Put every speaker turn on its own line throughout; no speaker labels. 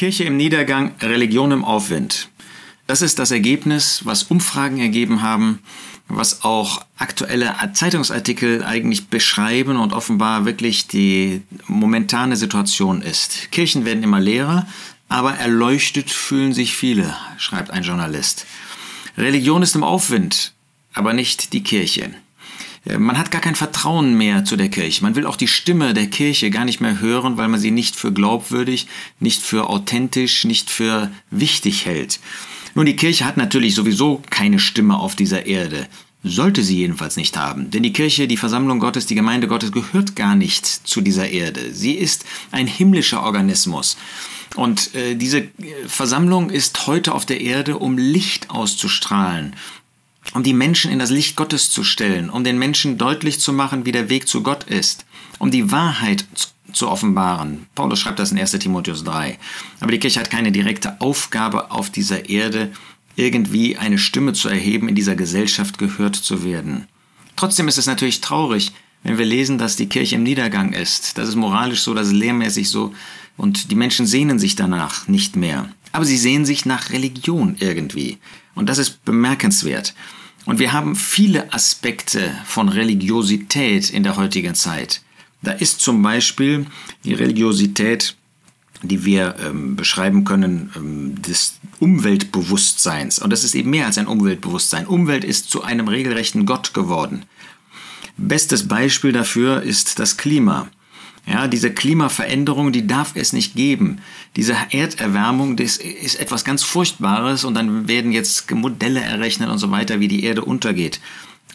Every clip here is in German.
Kirche im Niedergang, Religion im Aufwind. Das ist das Ergebnis, was Umfragen ergeben haben, was auch aktuelle Zeitungsartikel eigentlich beschreiben und offenbar wirklich die momentane Situation ist. Kirchen werden immer leerer, aber erleuchtet fühlen sich viele, schreibt ein Journalist. Religion ist im Aufwind, aber nicht die Kirche. Äh, man hat gar kein Vertrauen mehr zu der Kirche. Man will auch die Stimme der Kirche gar nicht mehr hören, weil man sie nicht für glaubwürdig, nicht für authentisch, nicht für wichtig hält. Nun, die Kirche hat natürlich sowieso keine Stimme auf dieser Erde. Sollte sie jedenfalls nicht haben. Denn die Kirche, die Versammlung Gottes, die Gemeinde Gottes gehört gar nicht zu dieser Erde. Sie ist ein himmlischer Organismus. Und äh, diese äh, Versammlung ist heute auf der Erde, um Licht auszustrahlen, um die Menschen in das Licht Gottes zu stellen, um den Menschen deutlich zu machen, wie der Weg zu Gott ist, um die Wahrheit zu offenbaren. Paulus schreibt das in 1 Timotheus 3. Aber die Kirche hat keine direkte Aufgabe auf dieser Erde, irgendwie eine Stimme zu erheben, in dieser Gesellschaft gehört zu werden. Trotzdem ist es natürlich traurig, wenn wir lesen, dass die Kirche im Niedergang ist. Das ist moralisch so, das ist lehrmäßig so und die Menschen sehnen sich danach nicht mehr. Aber sie sehen sich nach Religion irgendwie. Und das ist bemerkenswert. Und wir haben viele Aspekte von Religiosität in der heutigen Zeit. Da ist zum Beispiel die Religiosität, die wir ähm, beschreiben können, ähm, des Umweltbewusstseins. Und das ist eben mehr als ein Umweltbewusstsein. Umwelt ist zu einem regelrechten Gott geworden. Bestes Beispiel dafür ist das Klima. Ja, diese Klimaveränderung, die darf es nicht geben. Diese Erderwärmung, das ist etwas ganz Furchtbares und dann werden jetzt Modelle errechnet und so weiter, wie die Erde untergeht.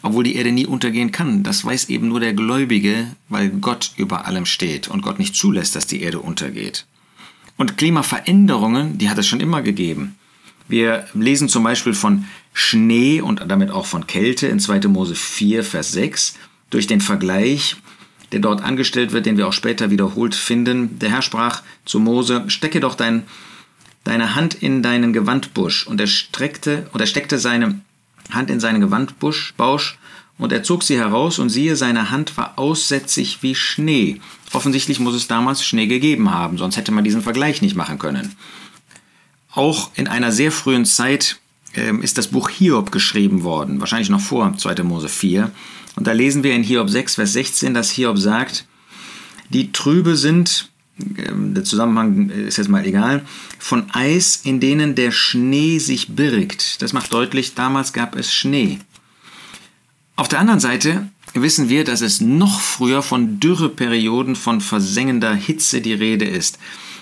Obwohl die Erde nie untergehen kann. Das weiß eben nur der Gläubige, weil Gott über allem steht und Gott nicht zulässt, dass die Erde untergeht. Und Klimaveränderungen, die hat es schon immer gegeben. Wir lesen zum Beispiel von Schnee und damit auch von Kälte in 2. Mose 4, Vers 6 durch den Vergleich der dort angestellt wird, den wir auch später wiederholt finden. Der Herr sprach zu Mose, stecke doch dein, deine Hand in deinen Gewandbusch. Und er streckte, und steckte seine Hand in seinen Gewandbusch, Bausch, und er zog sie heraus, und siehe, seine Hand war aussätzig wie Schnee. Offensichtlich muss es damals Schnee gegeben haben, sonst hätte man diesen Vergleich nicht machen können. Auch in einer sehr frühen Zeit ähm, ist das Buch Hiob geschrieben worden, wahrscheinlich noch vor 2. Mose 4. Und da lesen wir in Hiob 6, Vers 16, dass Hiob sagt, die Trübe sind, ähm, der Zusammenhang ist jetzt mal egal, von Eis, in denen der Schnee sich birgt. Das macht deutlich, damals gab es Schnee. Auf der anderen Seite wissen wir, dass es noch früher von Dürreperioden, von versengender Hitze die Rede ist.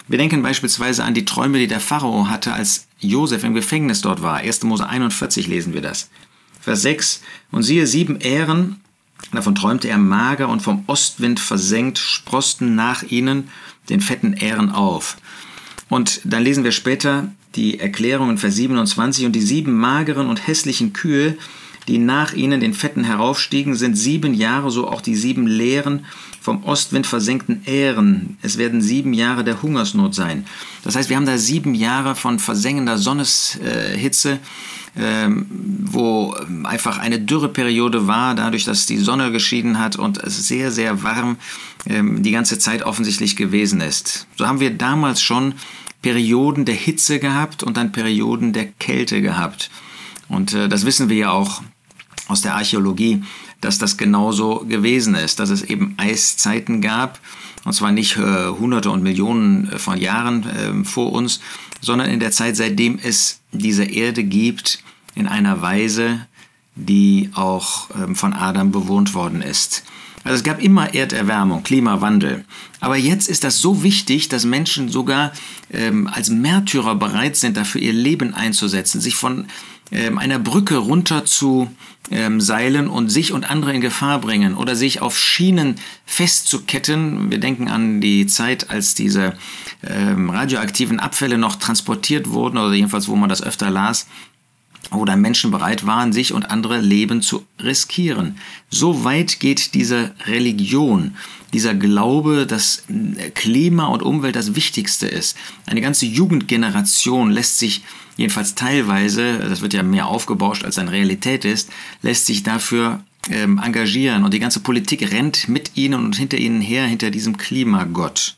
Wir denken beispielsweise an die Träume, die der Pharao hatte, als Josef im Gefängnis dort war. 1. Mose 41 lesen wir das. Vers 6. Und siehe, sieben Ähren Davon träumte er mager und vom Ostwind versenkt, sprosten nach ihnen den fetten Ähren auf. Und dann lesen wir später die Erklärung in Vers 27 und die sieben mageren und hässlichen Kühe, die nach ihnen den Fetten heraufstiegen, sind sieben Jahre, so auch die sieben leeren, vom Ostwind versenkten Ähren. Es werden sieben Jahre der Hungersnot sein. Das heißt, wir haben da sieben Jahre von versengender Sonneshitze, ähm, wo einfach eine Dürreperiode war, dadurch, dass die Sonne geschieden hat und es sehr, sehr warm ähm, die ganze Zeit offensichtlich gewesen ist. So haben wir damals schon Perioden der Hitze gehabt und dann Perioden der Kälte gehabt. Und äh, das wissen wir ja auch aus der Archäologie, dass das genauso gewesen ist, dass es eben Eiszeiten gab, und zwar nicht äh, Hunderte und Millionen äh, von Jahren äh, vor uns, sondern in der Zeit, seitdem es diese Erde gibt, in einer Weise, die auch ähm, von Adam bewohnt worden ist. Also es gab immer Erderwärmung, Klimawandel. Aber jetzt ist das so wichtig, dass Menschen sogar ähm, als Märtyrer bereit sind, dafür ihr Leben einzusetzen, sich von einer Brücke runter zu ähm, seilen und sich und andere in Gefahr bringen oder sich auf Schienen festzuketten. Wir denken an die Zeit, als diese ähm, radioaktiven Abfälle noch transportiert wurden oder jedenfalls, wo man das öfter las wo dann Menschen bereit waren, sich und andere Leben zu riskieren. So weit geht diese Religion, dieser Glaube, dass Klima und Umwelt das Wichtigste ist. Eine ganze Jugendgeneration lässt sich jedenfalls teilweise, das wird ja mehr aufgebauscht als eine Realität ist, lässt sich dafür ähm, engagieren und die ganze Politik rennt mit ihnen und hinter ihnen her, hinter diesem Klimagott.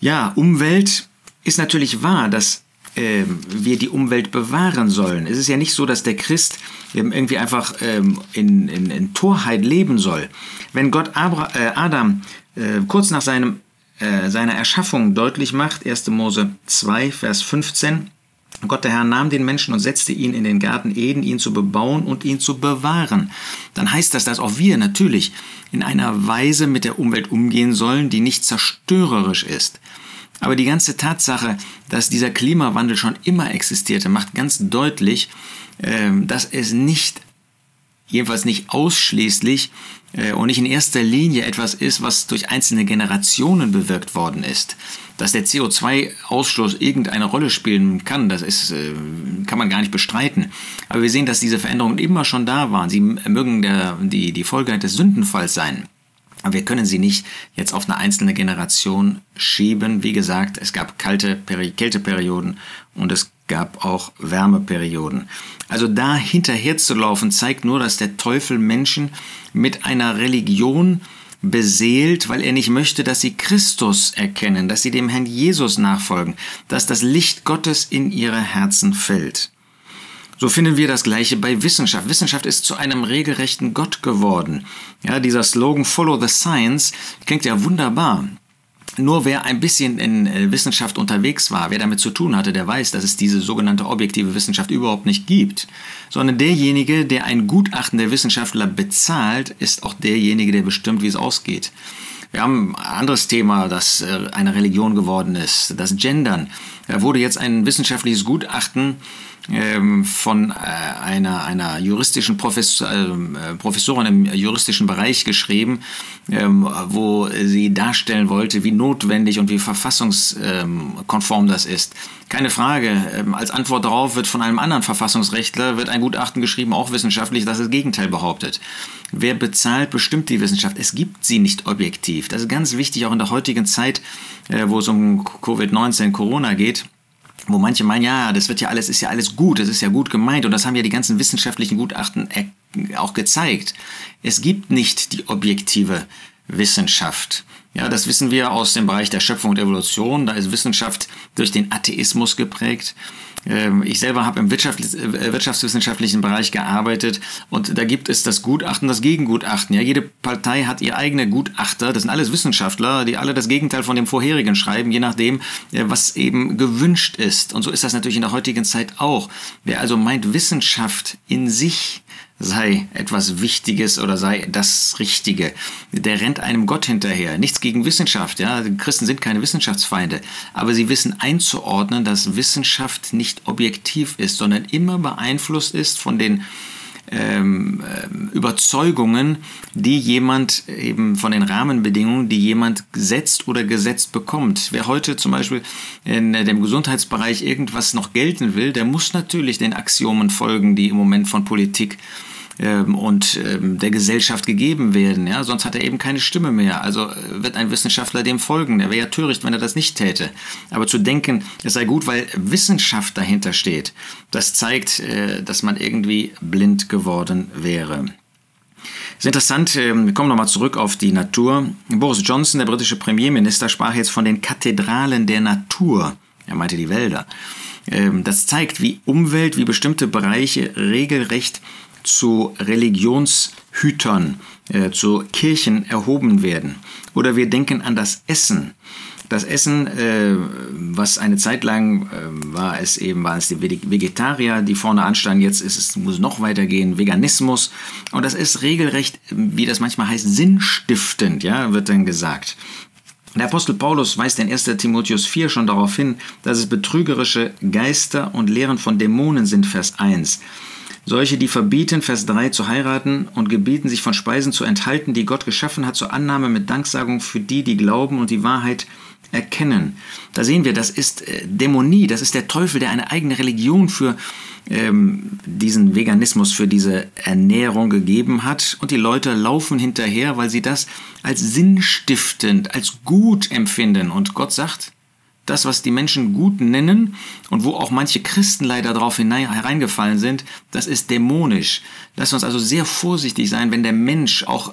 Ja, Umwelt ist natürlich wahr, dass äh, wir die Umwelt bewahren sollen. Es ist ja nicht so, dass der Christ ähm, irgendwie einfach ähm, in, in, in, Torheit leben soll. Wenn Gott äh, Adam äh, kurz nach seinem, äh, seiner Erschaffung deutlich macht, 1. Mose 2, Vers 15, Gott der Herr nahm den Menschen und setzte ihn in den Garten Eden, ihn zu bebauen und ihn zu bewahren. Dann heißt das, dass auch wir natürlich in einer Weise mit der Umwelt umgehen sollen, die nicht zerstörerisch ist. Aber die ganze Tatsache, dass dieser Klimawandel schon immer existierte, macht ganz deutlich, ähm, dass es nicht, jedenfalls nicht ausschließlich und nicht in erster Linie etwas ist, was durch einzelne Generationen bewirkt worden ist. Dass der CO2-Ausstoß irgendeine Rolle spielen kann, das ist, äh, kann man gar nicht bestreiten. Aber wir sehen, dass diese Veränderungen immer schon da waren. Sie mögen der, die, die Folge des Sündenfalls sein. Wir können sie nicht jetzt auf eine einzelne Generation schieben. Wie gesagt, es gab kalte Peri Kälteperioden und es gab auch Wärmeperioden. Also da hinterherzulaufen zeigt nur, dass der Teufel Menschen mit einer Religion beseelt, weil er nicht möchte, dass sie Christus erkennen, dass sie dem Herrn Jesus nachfolgen, dass das Licht Gottes in ihre Herzen fällt. So finden wir das Gleiche bei Wissenschaft. Wissenschaft ist zu einem regelrechten Gott geworden. Ja, dieser Slogan Follow the Science klingt ja wunderbar. Nur wer ein bisschen in äh, Wissenschaft unterwegs war, wer damit zu tun hatte, der weiß, dass es diese sogenannte objektive Wissenschaft überhaupt nicht gibt. Sondern derjenige, der ein Gutachten der Wissenschaftler bezahlt, ist auch derjenige, der bestimmt, wie es ausgeht. Wir haben ein anderes Thema, das äh, eine Religion geworden ist, das Gendern. Da wurde jetzt ein wissenschaftliches Gutachten ähm, von äh, einer, einer juristischen Professor, äh, Professorin im juristischen Bereich geschrieben, ähm, wo sie darstellen wollte, wie notwendig und wie verfassungskonform das ist. Keine Frage. Ähm, als Antwort darauf wird von einem anderen Verfassungsrechtler wird ein Gutachten geschrieben, auch wissenschaftlich, das das Gegenteil behauptet. Wer bezahlt, bestimmt die Wissenschaft. Es gibt sie nicht objektiv. Das ist ganz wichtig, auch in der heutigen Zeit, äh, wo es um Covid-19, Corona geht wo manche meinen, ja, das wird ja alles, ist ja alles gut, das ist ja gut gemeint und das haben ja die ganzen wissenschaftlichen Gutachten auch gezeigt. Es gibt nicht die objektive Wissenschaft. Ja, das wissen wir aus dem Bereich der Schöpfung und Evolution. Da ist Wissenschaft durch den Atheismus geprägt. Ähm, ich selber habe im äh, wirtschaftswissenschaftlichen Bereich gearbeitet und da gibt es das Gutachten, das Gegengutachten. Ja, jede Partei hat ihr eigene Gutachter. Das sind alles Wissenschaftler, die alle das Gegenteil von dem vorherigen schreiben, je nachdem, äh, was eben gewünscht ist. Und so ist das natürlich in der heutigen Zeit auch. Wer also meint, Wissenschaft in sich sei etwas Wichtiges oder sei das Richtige. Der rennt einem Gott hinterher. Nichts gegen Wissenschaft, ja. Christen sind keine Wissenschaftsfeinde. Aber sie wissen einzuordnen, dass Wissenschaft nicht objektiv ist, sondern immer beeinflusst ist von den ähm, äh, Überzeugungen, die jemand eben von den Rahmenbedingungen, die jemand gesetzt oder gesetzt bekommt. Wer heute zum Beispiel in dem Gesundheitsbereich irgendwas noch gelten will, der muss natürlich den Axiomen folgen, die im Moment von Politik ähm, und ähm, der Gesellschaft gegeben werden. Ja? Sonst hat er eben keine Stimme mehr. Also äh, wird ein Wissenschaftler dem folgen. Er wäre ja töricht, wenn er das nicht täte. Aber zu denken, es sei gut, weil Wissenschaft dahinter steht, das zeigt, äh, dass man irgendwie blind geworden wäre. ist interessant, ähm, wir kommen nochmal zurück auf die Natur. Boris Johnson, der britische Premierminister, sprach jetzt von den Kathedralen der Natur. Er meinte die Wälder. Das zeigt, wie Umwelt, wie bestimmte Bereiche regelrecht zu Religionshütern, äh, zu Kirchen erhoben werden. Oder wir denken an das Essen. Das Essen, äh, was eine Zeit lang äh, war es eben, waren es die Vegetarier, die vorne anstanden, jetzt ist es, muss noch weitergehen, Veganismus. Und das ist regelrecht, wie das manchmal heißt, sinnstiftend, ja, wird dann gesagt. Der Apostel Paulus weist in 1. Timotheus 4 schon darauf hin, dass es betrügerische Geister und Lehren von Dämonen sind, Vers 1. Solche, die verbieten, Vers 3, zu heiraten und gebieten, sich von Speisen zu enthalten, die Gott geschaffen hat, zur Annahme mit Danksagung für die, die glauben und die Wahrheit erkennen. Da sehen wir, das ist äh, Dämonie, das ist der Teufel, der eine eigene Religion für ähm, diesen Veganismus, für diese Ernährung gegeben hat. Und die Leute laufen hinterher, weil sie das als sinnstiftend, als gut empfinden. Und Gott sagt, das, was die Menschen gut nennen und wo auch manche Christen leider darauf hereingefallen sind, das ist dämonisch. Lass uns also sehr vorsichtig sein, wenn der Mensch auch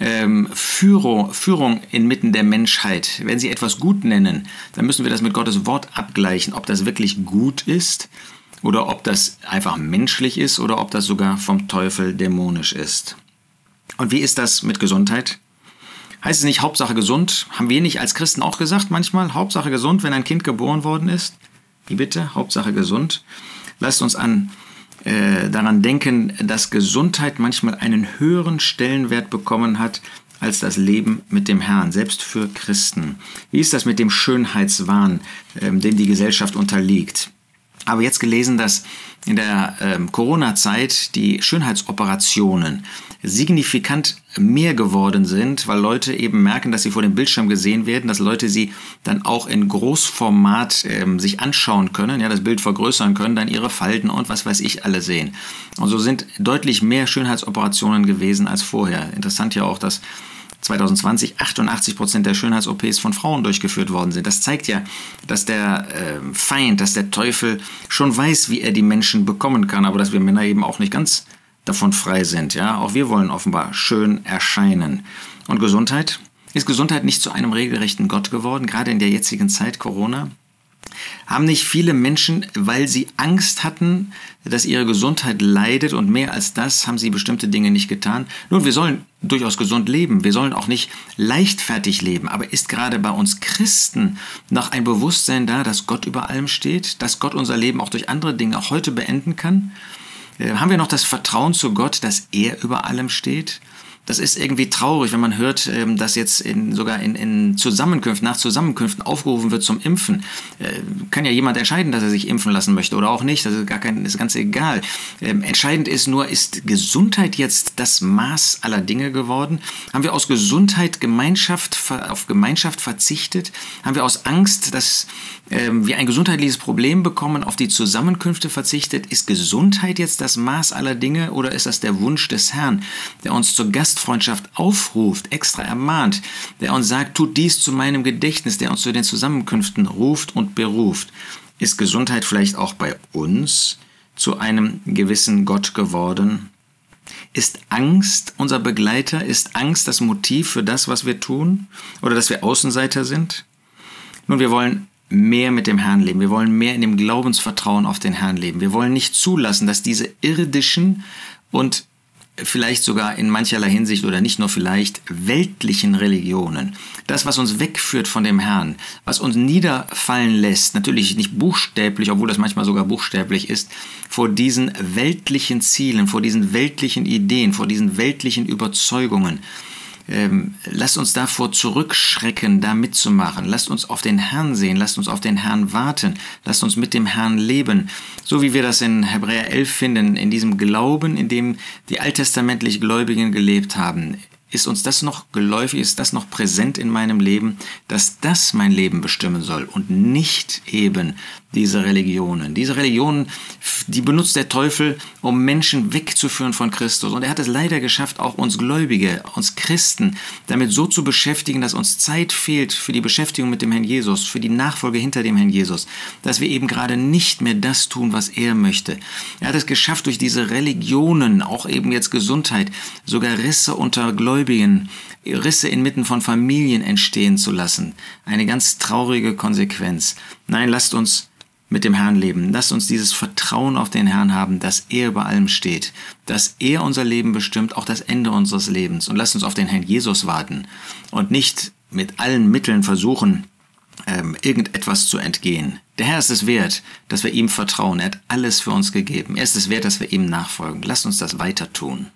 ähm, Führung, Führung inmitten der Menschheit, wenn sie etwas gut nennen, dann müssen wir das mit Gottes Wort abgleichen, ob das wirklich gut ist oder ob das einfach menschlich ist oder ob das sogar vom Teufel dämonisch ist. Und wie ist das mit Gesundheit? Heißt es nicht Hauptsache gesund? Haben wir nicht als Christen auch gesagt manchmal, Hauptsache gesund, wenn ein Kind geboren worden ist? Wie bitte? Hauptsache gesund. Lasst uns an äh, daran denken, dass Gesundheit manchmal einen höheren Stellenwert bekommen hat als das Leben mit dem Herrn, selbst für Christen. Wie ist das mit dem Schönheitswahn, ähm, dem die Gesellschaft unterliegt? Aber jetzt gelesen, dass in der ähm, Corona-Zeit die Schönheitsoperationen signifikant mehr geworden sind, weil Leute eben merken, dass sie vor dem Bildschirm gesehen werden, dass Leute sie dann auch in Großformat ähm, sich anschauen können, ja, das Bild vergrößern können, dann ihre Falten und was weiß ich alle sehen. Und so sind deutlich mehr Schönheitsoperationen gewesen als vorher. Interessant ja auch, dass 2020 88 Prozent der Schönheits-OPs von Frauen durchgeführt worden sind. Das zeigt ja, dass der äh, Feind, dass der Teufel schon weiß, wie er die Menschen bekommen kann, aber dass wir Männer eben auch nicht ganz davon frei sind. Ja, auch wir wollen offenbar schön erscheinen. Und Gesundheit? Ist Gesundheit nicht zu einem regelrechten Gott geworden, gerade in der jetzigen Zeit Corona? Haben nicht viele Menschen, weil sie Angst hatten, dass ihre Gesundheit leidet und mehr als das haben sie bestimmte Dinge nicht getan? Nun, wir sollen durchaus gesund leben, wir sollen auch nicht leichtfertig leben, aber ist gerade bei uns Christen noch ein Bewusstsein da, dass Gott über allem steht, dass Gott unser Leben auch durch andere Dinge auch heute beenden kann? Äh, haben wir noch das Vertrauen zu Gott, dass er über allem steht? Das ist irgendwie traurig, wenn man hört, ähm, dass jetzt in, sogar in, in Zusammenkünften, nach Zusammenkünften aufgerufen wird zum Impfen. Äh, kann ja jemand entscheiden, dass er sich impfen lassen möchte oder auch nicht. Das ist gar kein, ist ganz egal. Ähm, entscheidend ist nur, ist Gesundheit jetzt das Maß aller Dinge geworden? Haben wir aus Gesundheit Gemeinschaft, auf Gemeinschaft verzichtet? Haben wir aus Angst, dass ähm, wir ein gesundheitliches Problem bekommen, auf die Zusammenkünfte verzichtet? Ist Gesundheit jetzt das Maß aller Dinge oder ist das der Wunsch des Herrn, der uns zu Gast Gastfreundschaft aufruft, extra ermahnt, der uns sagt, tut dies zu meinem Gedächtnis, der uns zu den Zusammenkünften ruft und beruft. Ist Gesundheit vielleicht auch bei uns zu einem gewissen Gott geworden? Ist Angst unser Begleiter? Ist Angst das Motiv für das, was wir tun? Oder dass wir Außenseiter sind? Nun, wir wollen mehr mit dem Herrn leben. Wir wollen mehr in dem Glaubensvertrauen auf den Herrn leben. Wir wollen nicht zulassen, dass diese irdischen und vielleicht sogar in mancherlei Hinsicht oder nicht nur vielleicht weltlichen Religionen. Das, was uns wegführt von dem Herrn, was uns niederfallen lässt, natürlich nicht buchstäblich, obwohl das manchmal sogar buchstäblich ist, vor diesen weltlichen Zielen, vor diesen weltlichen Ideen, vor diesen weltlichen Überzeugungen ähm, lasst uns davor zurückschrecken, da mitzumachen. Lasst uns auf den Herrn sehen, lasst uns auf den Herrn warten, lasst uns mit dem Herrn leben. So wie wir das in Hebräer 11 finden, in diesem Glauben, in dem die alttestamentlich Gläubigen gelebt haben. Ist uns das noch geläufig, ist das noch präsent in meinem Leben, dass das mein Leben bestimmen soll und nicht eben diese Religionen. Diese Religionen, die benutzt der Teufel, um Menschen wegzuführen von Christus. Und er hat es leider geschafft, auch uns Gläubige, uns Christen, damit so zu beschäftigen, dass uns Zeit fehlt für die Beschäftigung mit dem Herrn Jesus, für die Nachfolge hinter dem Herrn Jesus, dass wir eben gerade nicht mehr das tun, was er möchte. Er hat es geschafft, durch diese Religionen, auch eben jetzt Gesundheit, sogar Risse unter Gläubigen, Risse inmitten von Familien entstehen zu lassen. Eine ganz traurige Konsequenz. Nein, lasst uns mit dem Herrn leben. Lasst uns dieses Vertrauen auf den Herrn haben, dass er über allem steht, dass er unser Leben bestimmt, auch das Ende unseres Lebens. Und lasst uns auf den Herrn Jesus warten und nicht mit allen Mitteln versuchen, ähm, irgendetwas zu entgehen. Der Herr ist es wert, dass wir ihm vertrauen. Er hat alles für uns gegeben. Er ist es wert, dass wir ihm nachfolgen. Lasst uns das weiter tun.